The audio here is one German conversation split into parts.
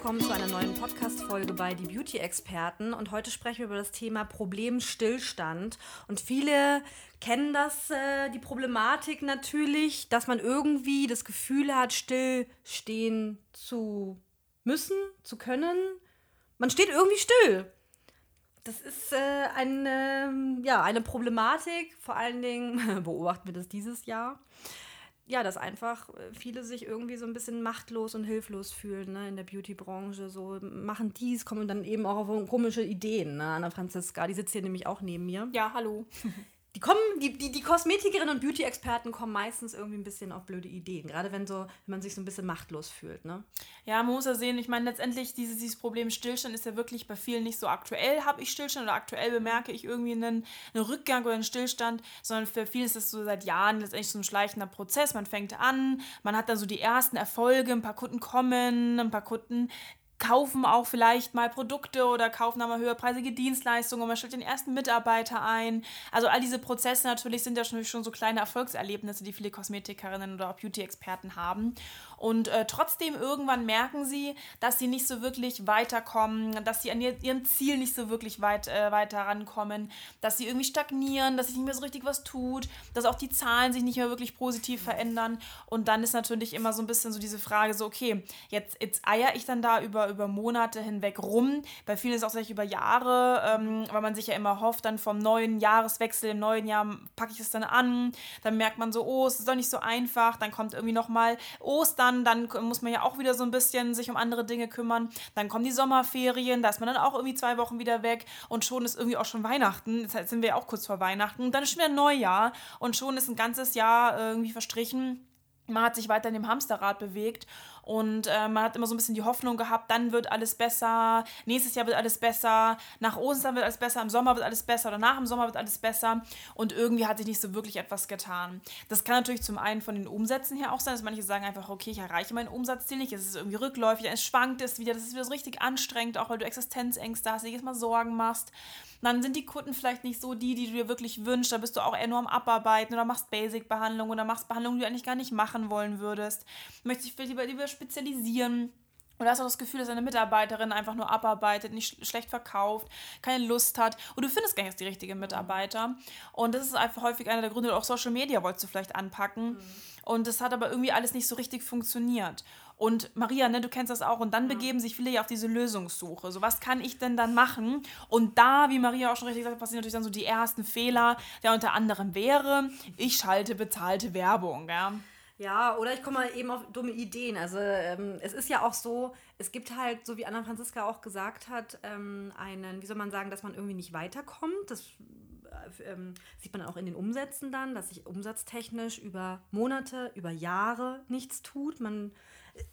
Willkommen zu einer neuen Podcast-Folge bei Die Beauty-Experten. Und heute sprechen wir über das Thema Problemstillstand. Und viele kennen das, äh, die Problematik natürlich, dass man irgendwie das Gefühl hat, stillstehen zu müssen, zu können. Man steht irgendwie still. Das ist äh, eine, ja, eine Problematik. Vor allen Dingen beobachten wir das dieses Jahr ja, dass einfach äh, viele sich irgendwie so ein bisschen machtlos und hilflos fühlen ne, in der Beauty-Branche. So machen dies, kommen dann eben auch auf komische Ideen. Ne? Anna Franziska, die sitzt hier nämlich auch neben mir. Ja, hallo. die kommen, die, die, die Kosmetikerinnen und Beauty-Experten kommen meistens irgendwie ein bisschen auf blöde Ideen. Gerade wenn so, wenn man sich so ein bisschen machtlos fühlt, ne? Ja, man muss ja sehen, ich meine, letztendlich dieses, dieses Problem Stillstand ist ja wirklich bei vielen nicht so aktuell, habe ich Stillstand oder aktuell bemerke ich irgendwie einen, einen Rückgang oder einen Stillstand, sondern für viele ist das so seit Jahren letztendlich so ein schleichender Prozess. Man fängt an, man hat dann so die ersten Erfolge, ein paar Kunden kommen, ein paar Kunden kaufen auch vielleicht mal Produkte oder kaufen mal höherpreisige Dienstleistungen und man stellt den ersten Mitarbeiter ein. Also all diese Prozesse natürlich sind ja schon, schon so kleine Erfolgserlebnisse, die viele Kosmetikerinnen oder auch Beauty-Experten haben. Und äh, trotzdem irgendwann merken sie, dass sie nicht so wirklich weiterkommen, dass sie an ihr, ihrem Ziel nicht so wirklich weit, äh, weiter rankommen, dass sie irgendwie stagnieren, dass sich nicht mehr so richtig was tut, dass auch die Zahlen sich nicht mehr wirklich positiv verändern. Und dann ist natürlich immer so ein bisschen so diese Frage, so, okay, jetzt, jetzt eier ich dann da über, über Monate hinweg rum. Bei vielen ist es auch vielleicht über Jahre, ähm, weil man sich ja immer hofft, dann vom neuen Jahreswechsel im neuen Jahr packe ich es dann an. Dann merkt man so, oh, es ist doch nicht so einfach. Dann kommt irgendwie nochmal Ostern dann, dann muss man ja auch wieder so ein bisschen sich um andere Dinge kümmern. Dann kommen die Sommerferien, da ist man dann auch irgendwie zwei Wochen wieder weg und schon ist irgendwie auch schon Weihnachten. Jetzt sind wir ja auch kurz vor Weihnachten. Dann ist schon wieder Neujahr und schon ist ein ganzes Jahr irgendwie verstrichen man hat sich weiter in dem Hamsterrad bewegt und äh, man hat immer so ein bisschen die Hoffnung gehabt, dann wird alles besser, nächstes Jahr wird alles besser, nach Ostern wird alles besser, im Sommer wird alles besser oder nach dem Sommer wird alles besser und irgendwie hat sich nicht so wirklich etwas getan. Das kann natürlich zum einen von den Umsätzen her auch sein, dass manche sagen einfach, okay, ich erreiche mein Umsatzziel nicht, es ist irgendwie rückläufig, es schwankt es wieder, das ist wieder so richtig anstrengend, auch weil du Existenzängste hast, jedes Mal Sorgen machst dann sind die Kunden vielleicht nicht so die, die du dir wirklich wünschst. Da bist du auch eher nur am Abarbeiten oder machst Basic-Behandlung oder machst Behandlungen, die du eigentlich gar nicht machen wollen würdest. Möchtest dich vielleicht lieber, lieber spezialisieren. Oder hast du das Gefühl, dass deine Mitarbeiterin einfach nur abarbeitet, nicht schlecht verkauft, keine Lust hat und du findest gar nicht die richtigen Mitarbeiter. Und das ist einfach häufig einer der Gründe, auch Social Media wolltest du vielleicht anpacken. Mhm. Und das hat aber irgendwie alles nicht so richtig funktioniert. Und Maria, ne, du kennst das auch. Und dann begeben sich viele ja auf diese Lösungssuche. So, was kann ich denn dann machen? Und da, wie Maria auch schon richtig gesagt hat, passieren natürlich dann so die ersten Fehler, der unter anderem wäre, ich schalte bezahlte Werbung. Ja. Ja, oder ich komme mal eben auf dumme Ideen. Also ähm, es ist ja auch so, es gibt halt, so wie Anna Franziska auch gesagt hat, ähm, einen, wie soll man sagen, dass man irgendwie nicht weiterkommt. Das äh, ähm, sieht man auch in den Umsätzen dann, dass sich umsatztechnisch über Monate, über Jahre nichts tut. Man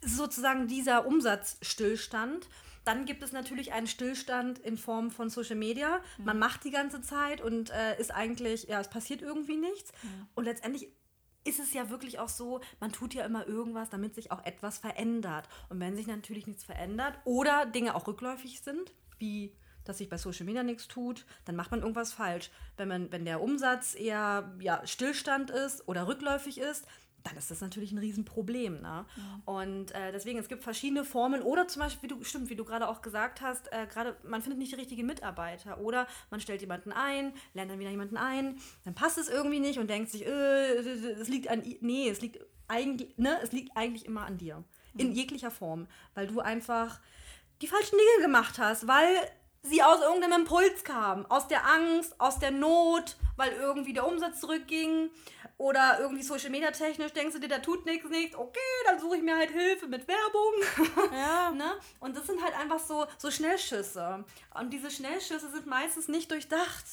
sozusagen dieser Umsatzstillstand. Dann gibt es natürlich einen Stillstand in Form von Social Media. Man macht die ganze Zeit und äh, ist eigentlich, ja, es passiert irgendwie nichts. Mhm. Und letztendlich ist es ja wirklich auch so, man tut ja immer irgendwas, damit sich auch etwas verändert. Und wenn sich natürlich nichts verändert oder Dinge auch rückläufig sind, wie dass sich bei Social Media nichts tut, dann macht man irgendwas falsch. Wenn, man, wenn der Umsatz eher ja, Stillstand ist oder rückläufig ist, dann ist das natürlich ein Riesenproblem. Ne? Ja. Und äh, deswegen, es gibt verschiedene Formen oder zum Beispiel, wie du, stimmt, wie du gerade auch gesagt hast, äh, gerade man findet nicht die richtigen Mitarbeiter oder man stellt jemanden ein, lernt dann wieder jemanden ein, dann passt es irgendwie nicht und denkt sich, äh, es liegt an, nee, es liegt eigentlich, ne, es liegt eigentlich immer an dir. In jeglicher Form, weil du einfach die falschen Dinge gemacht hast, weil sie aus irgendeinem Impuls kam, aus der Angst, aus der Not, weil irgendwie der Umsatz zurückging oder irgendwie Social Media technisch denkst du dir, da tut nichts, nichts, okay, dann suche ich mir halt Hilfe mit Werbung. Ja. ne? Und das sind halt einfach so, so Schnellschüsse. Und diese Schnellschüsse sind meistens nicht durchdacht.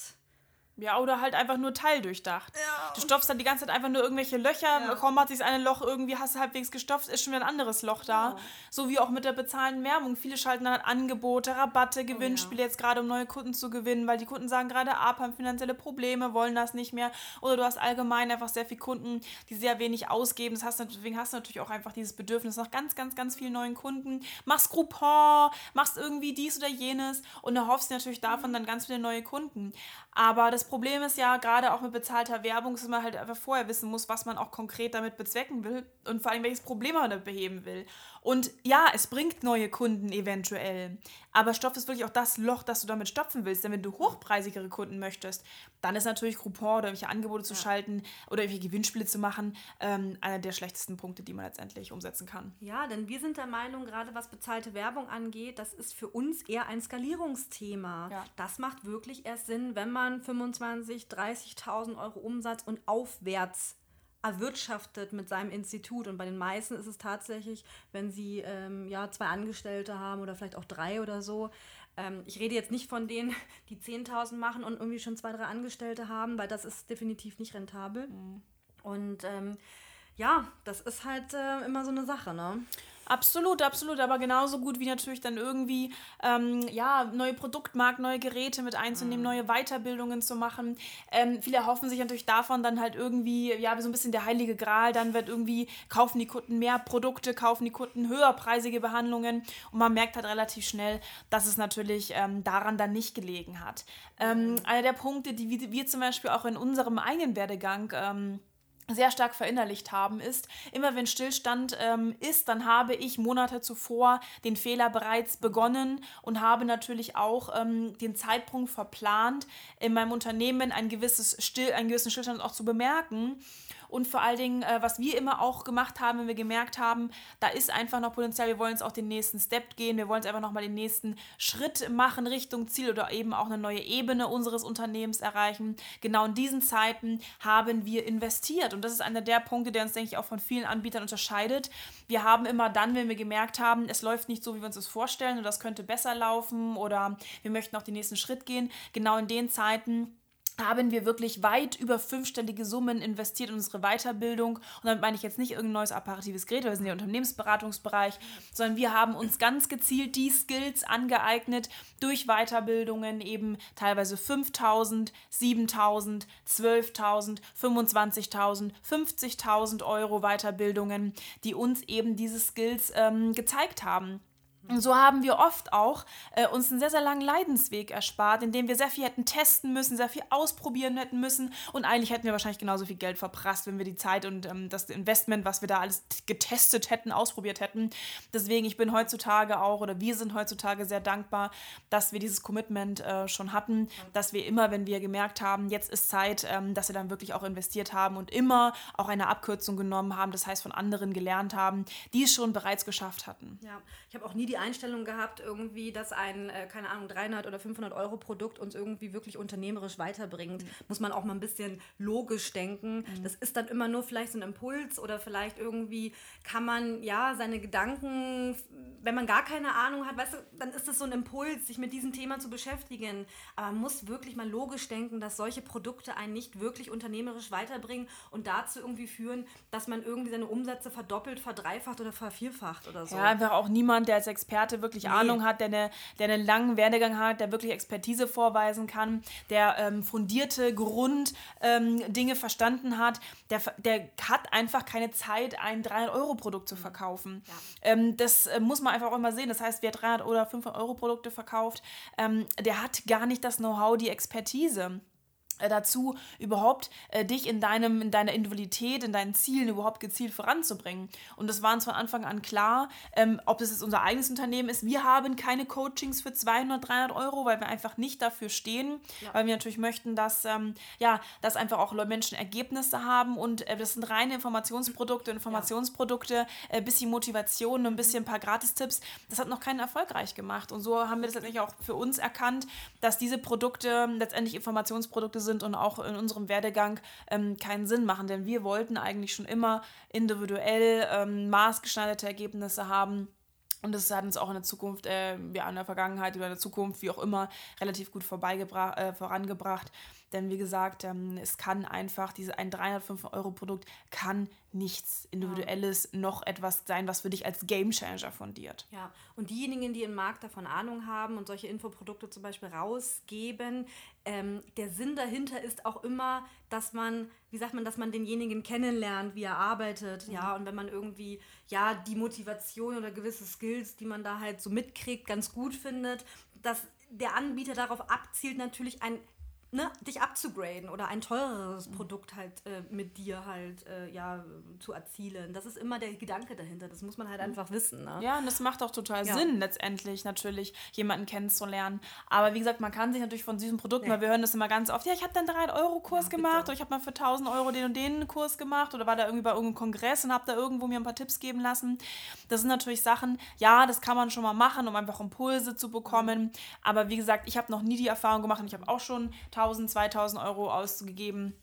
Ja, oder halt einfach nur teildurchdacht. Ja. Du stopfst dann die ganze Zeit einfach nur irgendwelche Löcher, ja. kaum hat sich eine Loch irgendwie, hast du halbwegs gestopft, ist schon wieder ein anderes Loch da. Ja. So wie auch mit der bezahlten Werbung. Viele schalten dann Angebote, Rabatte, oh Gewinnspiele jetzt gerade, um neue Kunden zu gewinnen, weil die Kunden sagen gerade ab, haben finanzielle Probleme, wollen das nicht mehr. Oder du hast allgemein einfach sehr viele Kunden, die sehr wenig ausgeben. Das hast, deswegen hast du natürlich auch einfach dieses Bedürfnis nach ganz, ganz, ganz vielen neuen Kunden. Machst Groupon, machst irgendwie dies oder jenes und erhoffst natürlich davon dann ganz viele neue Kunden. Aber das Problem ist ja, gerade auch mit bezahlter Werbung, dass man halt einfach vorher wissen muss, was man auch konkret damit bezwecken will und vor allem welches Problem man damit beheben will. Und ja, es bringt neue Kunden eventuell. Aber Stoff ist wirklich auch das Loch, das du damit stopfen willst. Denn wenn du hochpreisigere Kunden möchtest, dann ist natürlich Groupon oder irgendwelche Angebote zu ja. schalten oder irgendwelche Gewinnspiele zu machen, ähm, einer der schlechtesten Punkte, die man letztendlich umsetzen kann. Ja, denn wir sind der Meinung, gerade was bezahlte Werbung angeht, das ist für uns eher ein Skalierungsthema. Ja. Das macht wirklich erst Sinn, wenn man 25.000, 30.000 Euro Umsatz und aufwärts erwirtschaftet mit seinem Institut. Und bei den meisten ist es tatsächlich, wenn sie ähm, ja, zwei Angestellte haben oder vielleicht auch drei oder so. Ähm, ich rede jetzt nicht von denen, die 10.000 machen und irgendwie schon zwei, drei Angestellte haben, weil das ist definitiv nicht rentabel. Mhm. Und ähm, ja, das ist halt äh, immer so eine Sache, ne? Absolut, absolut, aber genauso gut wie natürlich dann irgendwie ähm, ja, neue Produktmarken, neue Geräte mit einzunehmen, mhm. neue Weiterbildungen zu machen. Ähm, viele erhoffen sich natürlich davon dann halt irgendwie, ja, so ein bisschen der heilige Gral, dann wird irgendwie, kaufen die Kunden mehr Produkte, kaufen die Kunden höherpreisige Behandlungen und man merkt halt relativ schnell, dass es natürlich ähm, daran dann nicht gelegen hat. Ähm, mhm. einer der Punkte, die wir zum Beispiel auch in unserem eigenen Werdegang ähm, sehr stark verinnerlicht haben, ist, immer wenn Stillstand ähm, ist, dann habe ich Monate zuvor den Fehler bereits begonnen und habe natürlich auch ähm, den Zeitpunkt verplant, in meinem Unternehmen ein gewisses Still, einen gewissen Stillstand auch zu bemerken und vor allen Dingen, äh, was wir immer auch gemacht haben, wenn wir gemerkt haben, da ist einfach noch Potenzial, wir wollen jetzt auch den nächsten Step gehen, wir wollen jetzt einfach nochmal den nächsten Schritt machen Richtung Ziel oder eben auch eine neue Ebene unseres Unternehmens erreichen. Genau in diesen Zeiten haben wir investiert und das ist einer der Punkte, der uns, denke ich, auch von vielen Anbietern unterscheidet. Wir haben immer dann, wenn wir gemerkt haben, es läuft nicht so, wie wir uns das vorstellen oder das könnte besser laufen oder wir möchten auch den nächsten Schritt gehen, genau in den Zeiten haben wir wirklich weit über fünfstellige Summen investiert in unsere Weiterbildung. Und damit meine ich jetzt nicht irgendein neues apparatives Gerät, wir sind ja Unternehmensberatungsbereich, sondern wir haben uns ganz gezielt die Skills angeeignet durch Weiterbildungen, eben teilweise 5000, 7000, 12.000, 25.000, 50.000 Euro Weiterbildungen, die uns eben diese Skills ähm, gezeigt haben. Und so haben wir oft auch äh, uns einen sehr, sehr langen Leidensweg erspart, indem wir sehr viel hätten testen müssen, sehr viel ausprobieren hätten müssen. Und eigentlich hätten wir wahrscheinlich genauso viel Geld verprasst, wenn wir die Zeit und ähm, das Investment, was wir da alles getestet hätten, ausprobiert hätten. Deswegen, ich bin heutzutage auch, oder wir sind heutzutage sehr dankbar, dass wir dieses Commitment äh, schon hatten, dass wir immer, wenn wir gemerkt haben, jetzt ist Zeit, ähm, dass wir dann wirklich auch investiert haben und immer auch eine Abkürzung genommen haben, das heißt von anderen gelernt haben, die es schon bereits geschafft hatten. Ja, ich habe auch nie die die Einstellung gehabt, irgendwie, dass ein, äh, keine Ahnung, 300 oder 500 Euro Produkt uns irgendwie wirklich unternehmerisch weiterbringt. Mhm. Muss man auch mal ein bisschen logisch denken. Mhm. Das ist dann immer nur vielleicht so ein Impuls oder vielleicht irgendwie kann man, ja, seine Gedanken, wenn man gar keine Ahnung hat, weißt du, dann ist das so ein Impuls, sich mit diesem Thema zu beschäftigen. Aber man muss wirklich mal logisch denken, dass solche Produkte einen nicht wirklich unternehmerisch weiterbringen und dazu irgendwie führen, dass man irgendwie seine Umsätze verdoppelt, verdreifacht oder vervierfacht oder so. Ja, einfach auch niemand, der als Experte wirklich nee. Ahnung hat, der, eine, der einen langen Werdegang hat, der wirklich Expertise vorweisen kann, der ähm, fundierte Grunddinge ähm, verstanden hat, der, der hat einfach keine Zeit, ein 300-Euro-Produkt zu verkaufen. Ja. Ähm, das äh, muss man einfach auch immer sehen. Das heißt, wer 300 oder 500-Euro-Produkte verkauft, ähm, der hat gar nicht das Know-how, die Expertise. Äh, dazu, überhaupt äh, dich in, deinem, in deiner Individualität, in deinen Zielen überhaupt gezielt voranzubringen. Und das war uns von Anfang an klar, ähm, ob das jetzt unser eigenes Unternehmen ist. Wir haben keine Coachings für 200, 300 Euro, weil wir einfach nicht dafür stehen, ja. weil wir natürlich möchten, dass, ähm, ja, dass einfach auch Menschen Ergebnisse haben und äh, das sind reine Informationsprodukte, Informationsprodukte, ja. äh, bisschen Motivation ein bisschen ein paar Gratistipps. Das hat noch keinen erfolgreich gemacht. Und so haben wir das letztendlich auch für uns erkannt, dass diese Produkte letztendlich Informationsprodukte sind und auch in unserem Werdegang ähm, keinen Sinn machen. Denn wir wollten eigentlich schon immer individuell ähm, maßgeschneiderte Ergebnisse haben Und das hat uns auch in der Zukunft, äh, ja, in der Vergangenheit oder in der Zukunft, wie auch immer, relativ gut vorbeigebracht, äh, vorangebracht. Denn wie gesagt, ähm, es kann einfach, diese ein 305 Euro Produkt kann nichts Individuelles ja. noch etwas sein, was für dich als Gamechanger fundiert. Ja, und diejenigen, die im Markt davon Ahnung haben und solche Infoprodukte zum Beispiel rausgeben, ähm, der Sinn dahinter ist auch immer, dass man, wie sagt man, dass man denjenigen kennenlernt, wie er arbeitet, mhm. ja, und wenn man irgendwie, ja, die Motivation oder gewisse Skills, die man da halt so mitkriegt, ganz gut findet, dass der Anbieter darauf abzielt, natürlich ein ne, dich abzugraden oder ein teureres Produkt halt äh, mit dir halt äh, ja zu erzielen. Das ist immer der Gedanke dahinter. Das muss man halt einfach wissen. Ne? Ja, und das macht auch total ja. Sinn, letztendlich natürlich jemanden kennenzulernen. Aber wie gesagt, man kann sich natürlich von diesem Produkt, ja. weil wir hören das immer ganz oft, ja, ich habe dann 3-Euro-Kurs ja, gemacht oder ich habe mal für 1000 Euro den und den Kurs gemacht oder war da irgendwie bei irgendeinem Kongress und habe da irgendwo mir ein paar Tipps geben lassen. Das sind natürlich Sachen, ja, das kann man schon mal machen, um einfach Impulse zu bekommen. Aber wie gesagt, ich habe noch nie die Erfahrung gemacht und ich habe auch schon 1000 1000, 2000 Euro ausgegeben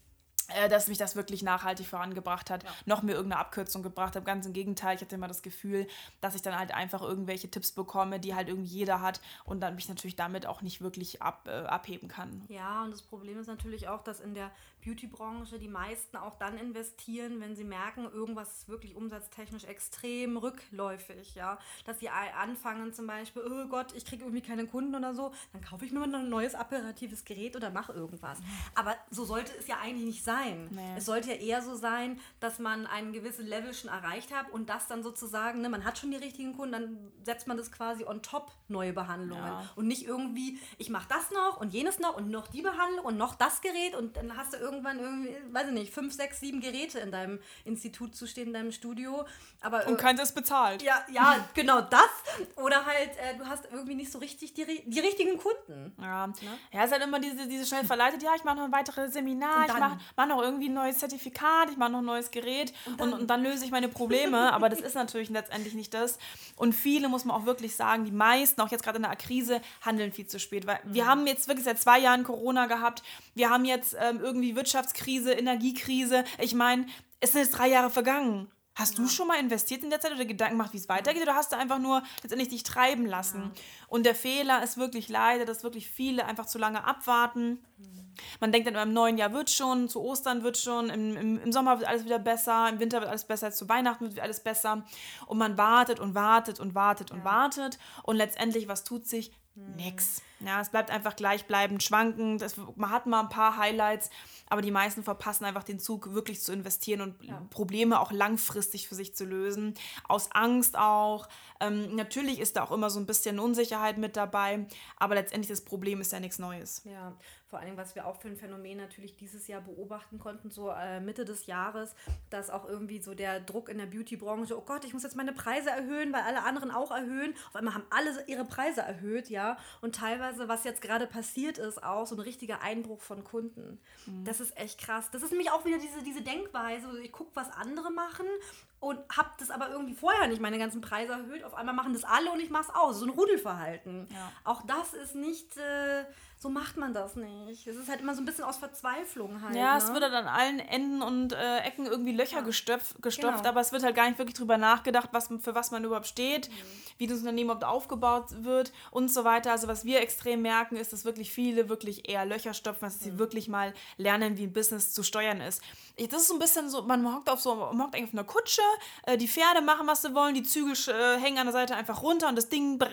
äh, dass mich das wirklich nachhaltig vorangebracht hat, ja. noch mir irgendeine Abkürzung gebracht hat. Ganz im Gegenteil, ich hatte immer das Gefühl, dass ich dann halt einfach irgendwelche Tipps bekomme, die halt irgendwie jeder hat und dann mich natürlich damit auch nicht wirklich ab, äh, abheben kann. Ja, und das Problem ist natürlich auch, dass in der Beauty-Branche die meisten auch dann investieren, wenn sie merken, irgendwas ist wirklich umsatztechnisch extrem rückläufig, ja. Dass sie anfangen zum Beispiel, oh Gott, ich kriege irgendwie keine Kunden oder so, dann kaufe ich mir mal ein neues operatives Gerät oder mache irgendwas. Aber so sollte es ja eigentlich nicht sein. Nee. Es sollte ja eher so sein, dass man einen gewissen Level schon erreicht hat und das dann sozusagen, ne, man hat schon die richtigen Kunden, dann setzt man das quasi on top neue Behandlungen. Ja. Und nicht irgendwie, ich mache das noch und jenes noch und noch die Behandlung und noch das Gerät und dann hast du irgendwie irgendwann irgendwie, weiß ich nicht, fünf, sechs, sieben Geräte in deinem Institut zu stehen, in deinem Studio. Aber, und keins ist bezahlt. Ja, ja, genau das. Oder halt, äh, du hast irgendwie nicht so richtig die, die richtigen Kunden. Ja, ne? ja es ist halt immer diese, diese schnell verleitet, ja, ich mache noch ein weiteres Seminar, ich mache mach noch irgendwie ein neues Zertifikat, ich mache noch ein neues Gerät und dann, und, und dann löse ich meine Probleme. aber das ist natürlich letztendlich nicht das. Und viele, muss man auch wirklich sagen, die meisten, auch jetzt gerade in der Krise, handeln viel zu spät. Weil mhm. wir haben jetzt wirklich seit zwei Jahren Corona gehabt. Wir haben jetzt ähm, irgendwie Wirtschaftskrise, Energiekrise. Ich meine, es sind jetzt drei Jahre vergangen. Hast ja. du schon mal investiert in der Zeit oder Gedanken gemacht, wie es weitergeht, oder hast du einfach nur letztendlich dich treiben lassen? Ja. Und der Fehler ist wirklich leider, dass wirklich viele einfach zu lange abwarten. Mhm. Man denkt dann, im neuen Jahr wird schon, zu Ostern wird schon, im, im, im, Sommer wird alles wieder besser, im Winter wird alles besser, zu Weihnachten wird alles besser. Und man wartet und wartet und wartet ja. und wartet. Und letztendlich, was tut sich? Mhm. Nix. Ja, es bleibt einfach gleichbleibend, schwankend. Das, man hat mal ein paar Highlights, aber die meisten verpassen einfach den Zug, wirklich zu investieren und ja. Probleme auch langfristig für sich zu lösen. Aus Angst auch. Ähm, natürlich ist da auch immer so ein bisschen Unsicherheit mit dabei, aber letztendlich das Problem ist ja nichts Neues. Ja, vor allem, was wir auch für ein Phänomen natürlich dieses Jahr beobachten konnten, so äh, Mitte des Jahres, dass auch irgendwie so der Druck in der Beauty-Branche, oh Gott, ich muss jetzt meine Preise erhöhen, weil alle anderen auch erhöhen. Auf einmal haben alle ihre Preise erhöht, ja. Und teilweise, was jetzt gerade passiert ist, auch so ein richtiger Einbruch von Kunden. Mhm. Das ist echt krass. Das ist nämlich auch wieder diese, diese Denkweise, ich gucke, was andere machen und habe das aber irgendwie vorher nicht meine ganzen Preise erhöht. Auf einmal machen das alle und ich mache es auch. So ein Rudelverhalten. Ja. Auch das ist nicht... Äh, so macht man das nicht. Es ist halt immer so ein bisschen aus Verzweiflung halt. Ja, ne? es wird halt an allen Enden und äh, Ecken irgendwie Löcher ja. gestopft, gestopft genau. aber es wird halt gar nicht wirklich drüber nachgedacht, was, für was man überhaupt steht, mhm. wie das Unternehmen überhaupt aufgebaut wird und so weiter. Also was wir extrem merken, ist, dass wirklich viele wirklich eher Löcher stopfen, dass mhm. sie wirklich mal lernen, wie ein Business zu steuern ist. Das ist so ein bisschen so, man hockt auf so, man hockt eigentlich auf einer Kutsche, äh, die Pferde machen, was sie wollen, die Zügel äh, hängen an der Seite einfach runter und das Ding äh,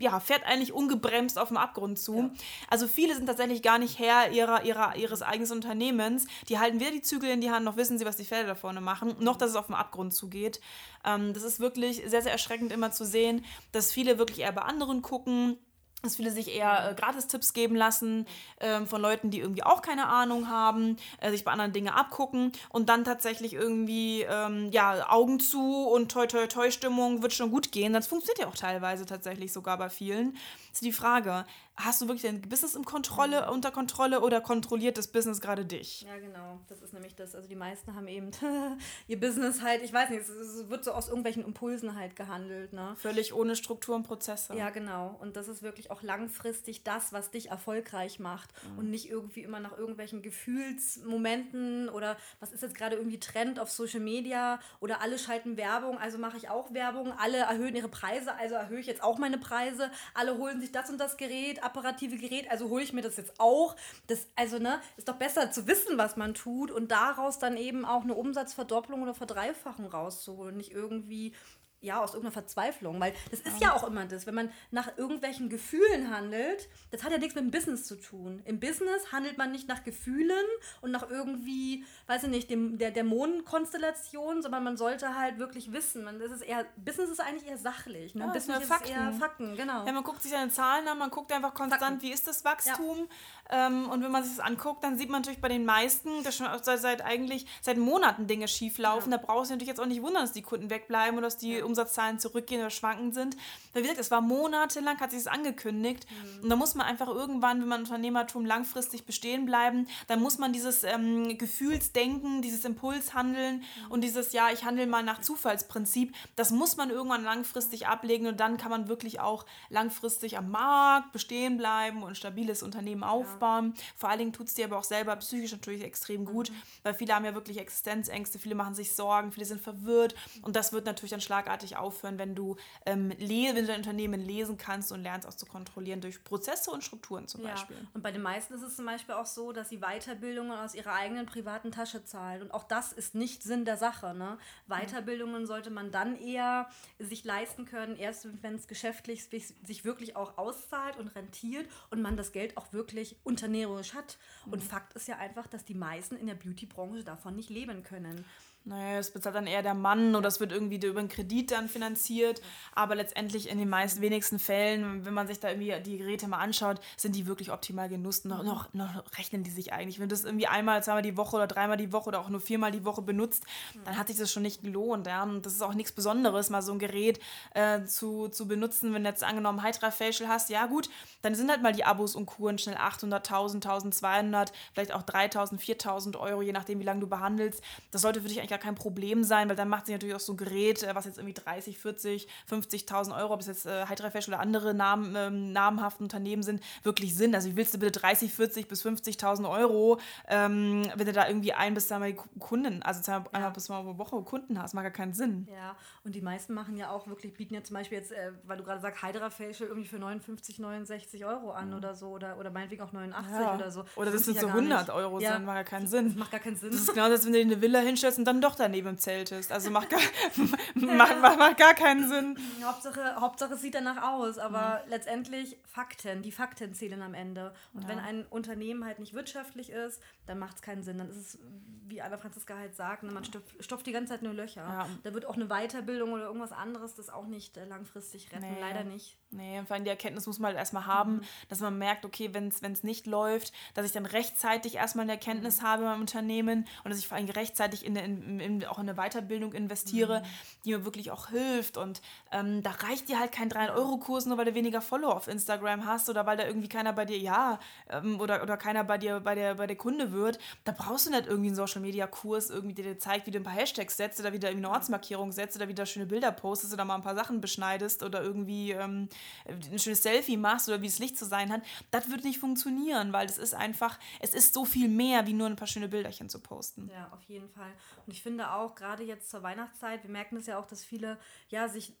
ja, fährt eigentlich ungebremst auf dem Abgrund zu. Ja. Also viele sind tatsächlich gar nicht Herr ihrer, ihrer, ihres eigenen Unternehmens. Die halten weder die Zügel in die Hand, noch wissen sie, was die Pferde da vorne machen, noch dass es auf dem Abgrund zugeht. Ähm, das ist wirklich sehr, sehr erschreckend immer zu sehen, dass viele wirklich eher bei anderen gucken dass viele sich eher äh, Gratistipps geben lassen ähm, von Leuten, die irgendwie auch keine Ahnung haben, äh, sich bei anderen Dinge abgucken und dann tatsächlich irgendwie ähm, ja Augen zu und toi toi toi Stimmung wird schon gut gehen. Das funktioniert ja auch teilweise tatsächlich sogar bei vielen. Das ist die Frage. Hast du wirklich dein Business im Kontrolle, mhm. unter Kontrolle oder kontrolliert das Business gerade dich? Ja, genau. Das ist nämlich das. Also die meisten haben eben ihr Business halt, ich weiß nicht, es, wird so aus irgendwelchen Impulsen halt gehandelt. Ne? Völlig ohne Struktur und Prozesse. Ja, genau. Und das ist wirklich auch langfristig das, was dich erfolgreich macht mhm. und nicht irgendwie immer nach irgendwelchen Gefühlsmomenten oder was ist jetzt gerade irgendwie Trend auf Social Media oder alle schalten Werbung, also mache ich auch Werbung, alle erhöhen ihre Preise, also erhöhe ich jetzt auch meine Preise, alle holen sich das und das Gerät, apparative Gerät, also hole ich mir das jetzt auch. Das, also, ne, ist doch besser zu wissen, was man tut und daraus dann eben auch eine Umsatzverdopplung oder Verdreifachung rauszuholen. Nicht irgendwie ja, aus irgendeiner Verzweiflung. Weil das ist ja. ja auch immer das, wenn man nach irgendwelchen Gefühlen handelt, das hat ja nichts mit dem Business zu tun. Im Business handelt man nicht nach Gefühlen und nach irgendwie, weiß ich nicht, dem, der Dämonenkonstellation, sondern man sollte halt wirklich wissen. Man, das ist eher, Business ist eigentlich eher sachlich. Ne? Ja, Business ist, Fakten. eher Fakten, genau. Ja, man guckt sich seine Zahlen an, man guckt einfach konstant, Fakten. wie ist das Wachstum. Ja. Ähm, und wenn man sich das anguckt, dann sieht man natürlich bei den meisten, dass schon seit, seit eigentlich seit Monaten Dinge schief laufen. Da brauchst du natürlich jetzt auch nicht wundern, dass die Kunden wegbleiben oder dass die Umsatzzahlen zurückgehen oder schwanken sind. Weil wie gesagt, es war monatelang, hat sich das angekündigt. Mhm. Und da muss man einfach irgendwann, wenn man Unternehmertum langfristig bestehen bleiben, dann muss man dieses ähm, Gefühlsdenken, dieses Impulshandeln mhm. und dieses, ja, ich handle mal nach Zufallsprinzip, das muss man irgendwann langfristig ablegen und dann kann man wirklich auch langfristig am Markt bestehen bleiben und ein stabiles Unternehmen aufbauen. Ja. Vor allen Dingen tut es dir aber auch selber psychisch natürlich extrem gut, mhm. weil viele haben ja wirklich Existenzängste, viele machen sich Sorgen, viele sind verwirrt und das wird natürlich dann schlagartig schlagartig aufhören, wenn du, ähm, wenn du dein Unternehmen lesen kannst und lernst auch zu kontrollieren durch Prozesse und Strukturen zum ja. Beispiel. Und bei den meisten ist es zum Beispiel auch so, dass sie Weiterbildungen aus ihrer eigenen privaten Tasche zahlen. Und auch das ist nicht Sinn der Sache. Ne? Weiterbildungen sollte man dann eher sich leisten können, erst wenn es geschäftlich sich wirklich auch auszahlt und rentiert und man das Geld auch wirklich unternehmerisch hat. Und mhm. Fakt ist ja einfach, dass die meisten in der Beauty-Branche davon nicht leben können. Naja, es bezahlt dann eher der Mann oder es wird irgendwie über einen Kredit dann finanziert. Aber letztendlich in den meisten wenigsten Fällen, wenn man sich da irgendwie die Geräte mal anschaut, sind die wirklich optimal genutzt. Noch, noch, noch rechnen die sich eigentlich. Wenn du das irgendwie einmal, zweimal die Woche oder dreimal die Woche oder auch nur viermal die Woche benutzt, dann hat sich das schon nicht gelohnt. Ja? Und das ist auch nichts Besonderes, mal so ein Gerät äh, zu, zu benutzen. Wenn du jetzt angenommen Hydra Facial hast, ja gut, dann sind halt mal die Abos und Kuren schnell 800, 1000, 1200, vielleicht auch 3000, 4000 Euro, je nachdem, wie lange du behandelst. Das sollte für dich eigentlich gar kein Problem sein, weil dann macht sich natürlich auch so ein Gerät, äh, was jetzt irgendwie 30, 40, 50.000 Euro, ob es jetzt äh, Hydra-Facial oder andere Namen, ähm, namenhaften Unternehmen sind, wirklich Sinn. Also wie willst du bitte 30, 40 bis 50.000 Euro, ähm, wenn du da irgendwie ein bis zweimal Kunden, also zweimal ja. bis zweimal pro Woche Kunden hast, macht gar keinen Sinn. Ja, und die meisten machen ja auch wirklich, bieten ja zum Beispiel jetzt, äh, weil du gerade sagst, Hydra-Facial irgendwie für 59, 69 Euro an mhm. oder so oder, oder meinetwegen auch 89 ja. oder so. Oder das, das sind so 100 Euro ja. sein, macht ja keinen Sinn. Das macht gar keinen Sinn. Das ist genau das, wenn du dir eine Villa hinstellst und dann doch daneben im Zelt ist. Also macht gar, macht, macht, macht, gar keinen Sinn. Hauptsache, Hauptsache es sieht danach aus, aber mhm. letztendlich Fakten, die Fakten zählen am Ende. Und ja. wenn ein Unternehmen halt nicht wirtschaftlich ist, dann macht es keinen Sinn. Dann ist es, wie Anna Franziska halt sagt, ne, man stopft, die ganze Zeit nur Löcher. Ja. Da wird auch eine Weiterbildung oder irgendwas anderes das auch nicht äh, langfristig retten. Nee. Leider nicht. Nee, vor allem die Erkenntnis muss man halt erstmal haben, mhm. dass man merkt, okay, wenn es nicht läuft, dass ich dann rechtzeitig erstmal eine Erkenntnis mhm. habe beim Unternehmen und dass ich vor allem rechtzeitig in, in, in, auch in eine Weiterbildung investiere, mhm. die mir wirklich auch hilft. Und ähm, da reicht dir halt kein 300-Euro-Kurs, nur weil du weniger Follower auf Instagram hast oder weil da irgendwie keiner bei dir, ja, ähm, oder, oder keiner bei dir, bei der, bei der Kunde wird. Da brauchst du nicht irgendwie einen Social-Media-Kurs, irgendwie, der dir zeigt, wie du ein paar Hashtags setzt oder wie du irgendwie eine Ortsmarkierung setzt oder wie du schöne Bilder postest oder mal ein paar Sachen beschneidest oder irgendwie ähm, ein schönes Selfie machst oder wie das Licht zu sein hat. Das wird nicht funktionieren, weil das ist einfach, es ist so viel mehr, wie nur ein paar schöne Bilderchen zu posten. Ja, auf jeden Fall. Und ich finde auch, gerade jetzt zur Weihnachtszeit, wir merken es ja auch, dass viele ja sich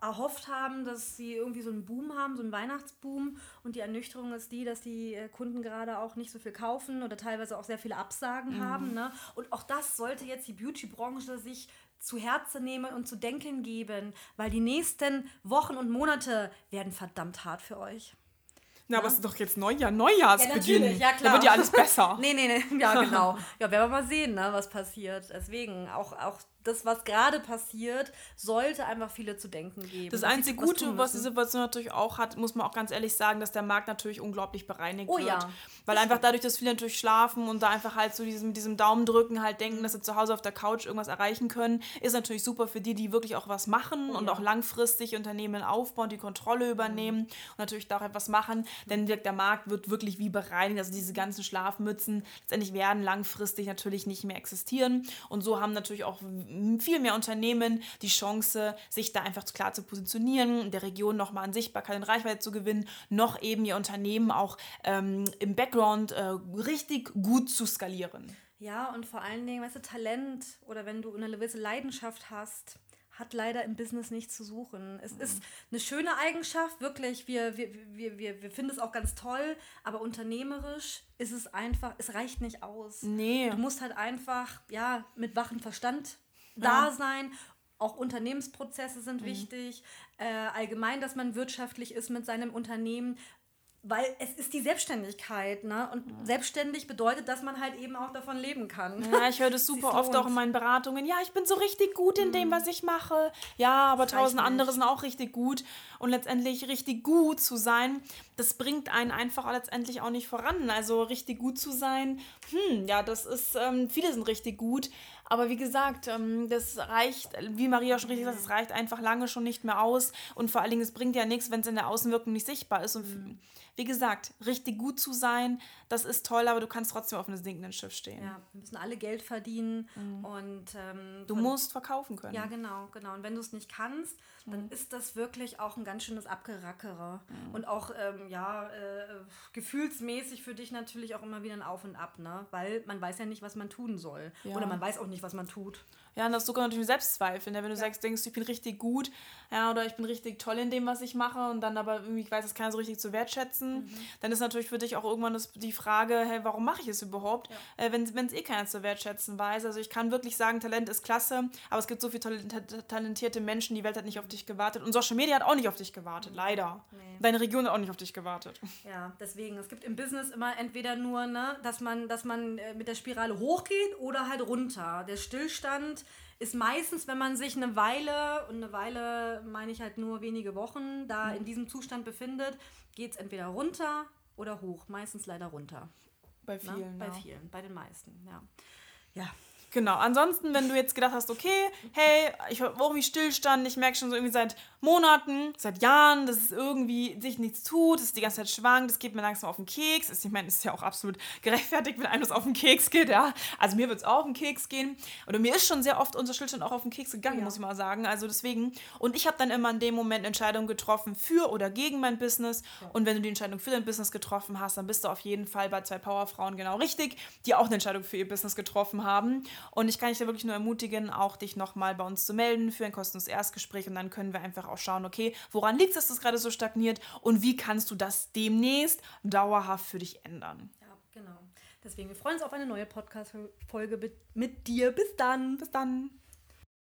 erhofft haben, dass sie irgendwie so einen Boom haben, so einen Weihnachtsboom. Und die Ernüchterung ist die, dass die äh, Kunden gerade auch nicht so viel kaufen oder teilweise auch sehr viele Absagen mhm. haben. Ne? Und auch das sollte jetzt die Beauty-Branche sich zu Herzen nehmen und zu denken geben, weil die nächsten Wochen und Monate werden verdammt hart für euch. Na, aber es ist doch jetzt Neujahr, Neujahrsbeginn. Ja, ja, klar. Da wird ja alles besser. nee, nee, nee, ja, genau. Ja, werden wir mal sehen, ne, was passiert. Deswegen, auch, auch das, was gerade passiert, sollte einfach viele zu denken geben. Das einzige Gute, was die Situation natürlich auch hat, muss man auch ganz ehrlich sagen, dass der Markt natürlich unglaublich bereinigt oh, wird. Ja. Weil das einfach dadurch, dass viele natürlich schlafen und da einfach halt so diesem, diesem Daumen drücken, halt denken, dass sie zu Hause auf der Couch irgendwas erreichen können, ist natürlich super für die, die wirklich auch was machen oh, und ja. auch langfristig Unternehmen aufbauen, die Kontrolle übernehmen mhm. und natürlich da auch etwas machen. Denn der Markt wird wirklich wie bereinigt. Also diese ganzen Schlafmützen letztendlich werden langfristig natürlich nicht mehr existieren. Und so haben natürlich auch viel mehr Unternehmen die Chance, sich da einfach klar zu positionieren, in der Region nochmal an Sichtbarkeit und Reichweite zu gewinnen, noch eben ihr Unternehmen auch ähm, im Background äh, richtig gut zu skalieren. Ja, und vor allen Dingen, weißt du, Talent oder wenn du eine gewisse Leidenschaft hast, hat leider im Business nichts zu suchen. Es mhm. ist eine schöne Eigenschaft, wirklich. Wir, wir, wir, wir, wir finden es auch ganz toll, aber unternehmerisch ist es einfach, es reicht nicht aus. Nee. Du musst halt einfach, ja, mit wachem Verstand. Da sein. Auch Unternehmensprozesse sind mhm. wichtig. Äh, allgemein, dass man wirtschaftlich ist mit seinem Unternehmen weil es ist die Selbstständigkeit, ne? Und ja. selbstständig bedeutet, dass man halt eben auch davon leben kann. Ja, ich höre das super oft auch in meinen Beratungen. Ja, ich bin so richtig gut in mhm. dem, was ich mache. Ja, aber tausend andere sind auch richtig gut. Und letztendlich richtig gut zu sein, das bringt einen einfach letztendlich auch nicht voran. Also richtig gut zu sein, hm, ja, das ist, ähm, viele sind richtig gut. Aber wie gesagt, ähm, das reicht, wie Maria schon richtig sagt, es reicht einfach lange schon nicht mehr aus. Und vor allen Dingen, es bringt ja nichts, wenn es in der Außenwirkung nicht sichtbar ist. Und mhm. wie gesagt, richtig gut zu sein, das ist toll, aber du kannst trotzdem auf einem sinkenden Schiff stehen. Ja, wir müssen alle Geld verdienen mhm. und ähm, du musst verkaufen können. Ja, genau, genau. Und wenn du es nicht kannst, dann ist das wirklich auch ein ganz schönes Abgerackere. Mhm. Und auch, ähm, ja, äh, gefühlsmäßig für dich natürlich auch immer wieder ein Auf und Ab, ne? Weil man weiß ja nicht, was man tun soll. Ja. Oder man weiß auch nicht, was man tut. Ja, und das ist sogar natürlich Selbstzweifel, ne? wenn du ja. sagst, denkst, ich bin richtig gut, ja, oder ich bin richtig toll in dem, was ich mache und dann aber irgendwie, ich weiß das keiner so richtig zu wertschätzen, mhm. dann ist natürlich für dich auch irgendwann das, die Frage, hey, warum mache ich es überhaupt, ja. äh, wenn es eh keiner zu wertschätzen weiß. Also ich kann wirklich sagen, Talent ist klasse, aber es gibt so viele talentierte Menschen, die Welt hat nicht auf dich gewartet und Social Media hat auch nicht auf dich gewartet, leider. Nee. Deine Region hat auch nicht auf dich gewartet. Ja, deswegen, es gibt im Business immer entweder nur, ne, dass man, dass man äh, mit der Spirale hochgeht oder halt runter. Der Stillstand ist meistens, wenn man sich eine Weile, und eine Weile meine ich halt nur wenige Wochen, da mhm. in diesem Zustand befindet, geht es entweder runter oder hoch. Meistens leider runter. Bei vielen. Na? Bei ja. vielen, bei den meisten, ja. Ja, Genau, ansonsten, wenn du jetzt gedacht hast, okay, hey, ich habe irgendwie Stillstand, ich merke schon so irgendwie seit Monaten, seit Jahren, dass es irgendwie sich nichts tut, dass es die ganze Zeit schwankt, das geht mir langsam auf den Keks. Ich meine, es ist ja auch absolut gerechtfertigt, wenn einem das auf den Keks geht, ja. Also mir wird es auch auf den Keks gehen. Oder mir ist schon sehr oft unser Stillstand auch auf den Keks gegangen, ja. muss ich mal sagen. Also deswegen, und ich habe dann immer in dem Moment Entscheidungen getroffen für oder gegen mein Business. Ja. Und wenn du die Entscheidung für dein Business getroffen hast, dann bist du auf jeden Fall bei zwei Powerfrauen genau richtig, die auch eine Entscheidung für ihr Business getroffen haben. Und ich kann dich da wirklich nur ermutigen, auch dich nochmal bei uns zu melden für ein kostenloses Erstgespräch und dann können wir einfach auch schauen, okay, woran liegt es, dass das gerade so stagniert und wie kannst du das demnächst dauerhaft für dich ändern. Ja, genau. Deswegen, wir freuen uns auf eine neue Podcast-Folge mit dir. Bis dann. Bis dann.